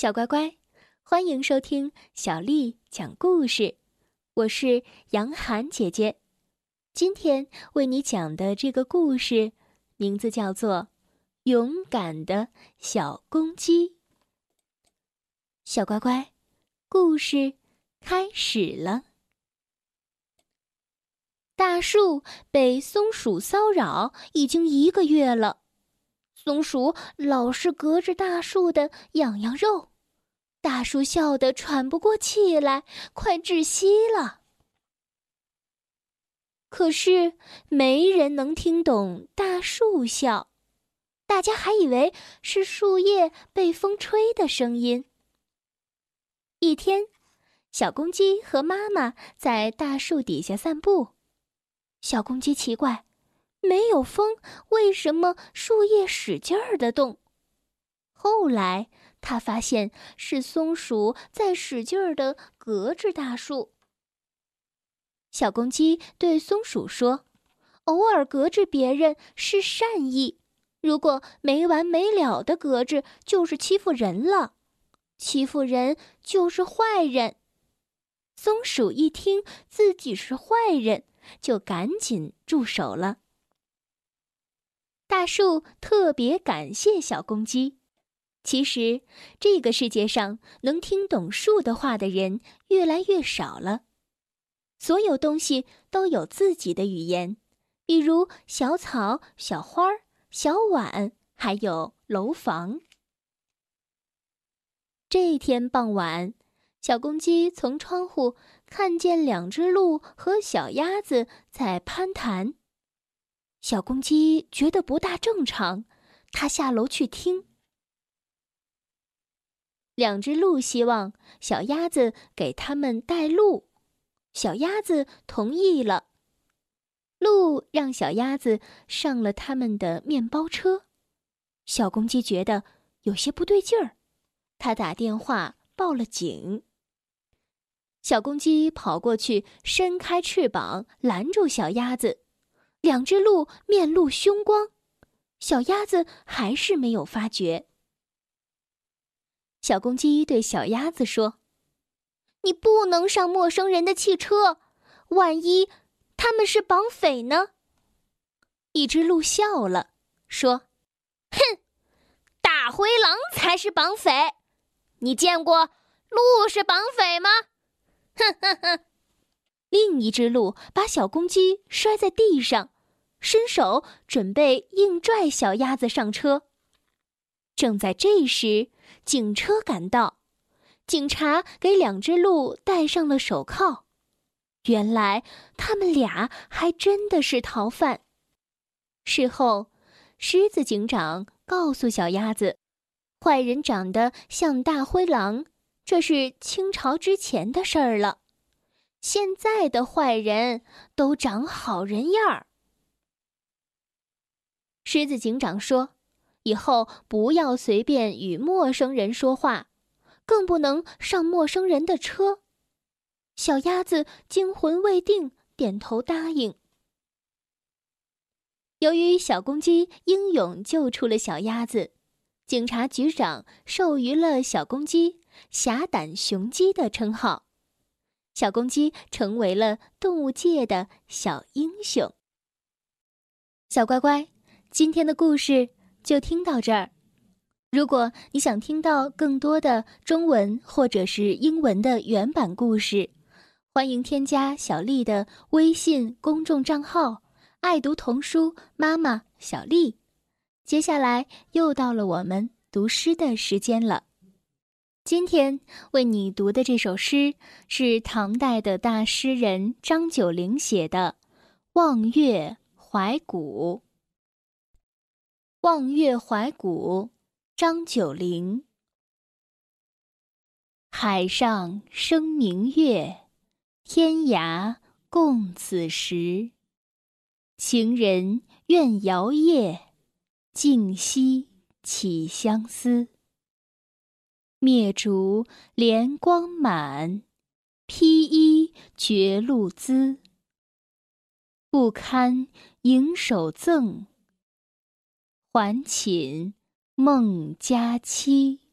小乖乖，欢迎收听小丽讲故事。我是杨涵姐姐，今天为你讲的这个故事名字叫做《勇敢的小公鸡》。小乖乖，故事开始了。大树被松鼠骚扰已经一个月了，松鼠老是隔着大树的痒痒肉。大树笑得喘不过气来，快窒息了。可是没人能听懂大树笑，大家还以为是树叶被风吹的声音。一天，小公鸡和妈妈在大树底下散步。小公鸡奇怪，没有风，为什么树叶使劲儿的动？后来。他发现是松鼠在使劲儿的隔着大树。小公鸡对松鼠说：“偶尔隔着别人是善意，如果没完没了的隔着，就是欺负人了。欺负人就是坏人。”松鼠一听自己是坏人，就赶紧住手了。大树特别感谢小公鸡。其实，这个世界上能听懂树的话的人越来越少了。所有东西都有自己的语言，比如小草、小花、小碗，还有楼房。这天傍晚，小公鸡从窗户看见两只鹿和小鸭子在攀谈。小公鸡觉得不大正常，它下楼去听。两只鹿希望小鸭子给他们带路，小鸭子同意了。鹿让小鸭子上了他们的面包车，小公鸡觉得有些不对劲儿，他打电话报了警。小公鸡跑过去，伸开翅膀拦住小鸭子，两只鹿面露凶光，小鸭子还是没有发觉。小公鸡对小鸭子说：“你不能上陌生人的汽车，万一他们是绑匪呢？”一只鹿笑了，说：“哼，大灰狼才是绑匪，你见过鹿是绑匪吗？”哼哼哼。另一只鹿把小公鸡摔在地上，伸手准备硬拽小鸭子上车。正在这时，警车赶到，警察给两只鹿戴上了手铐。原来他们俩还真的是逃犯。事后，狮子警长告诉小鸭子：“坏人长得像大灰狼，这是清朝之前的事儿了。现在的坏人都长好人样儿。”狮子警长说。以后不要随便与陌生人说话，更不能上陌生人的车。小鸭子惊魂未定，点头答应。由于小公鸡英勇救出了小鸭子，警察局长授予了小公鸡“侠胆雄鸡”的称号，小公鸡成为了动物界的小英雄。小乖乖，今天的故事。就听到这儿。如果你想听到更多的中文或者是英文的原版故事，欢迎添加小丽的微信公众账号“爱读童书妈妈小丽”。接下来又到了我们读诗的时间了。今天为你读的这首诗是唐代的大诗人张九龄写的《望月怀古》。望月怀古，张九龄。海上生明月，天涯共此时。情人怨遥夜，竟夕起相思。灭烛怜光满，披衣觉露滋。不堪盈手赠。还寝梦佳期。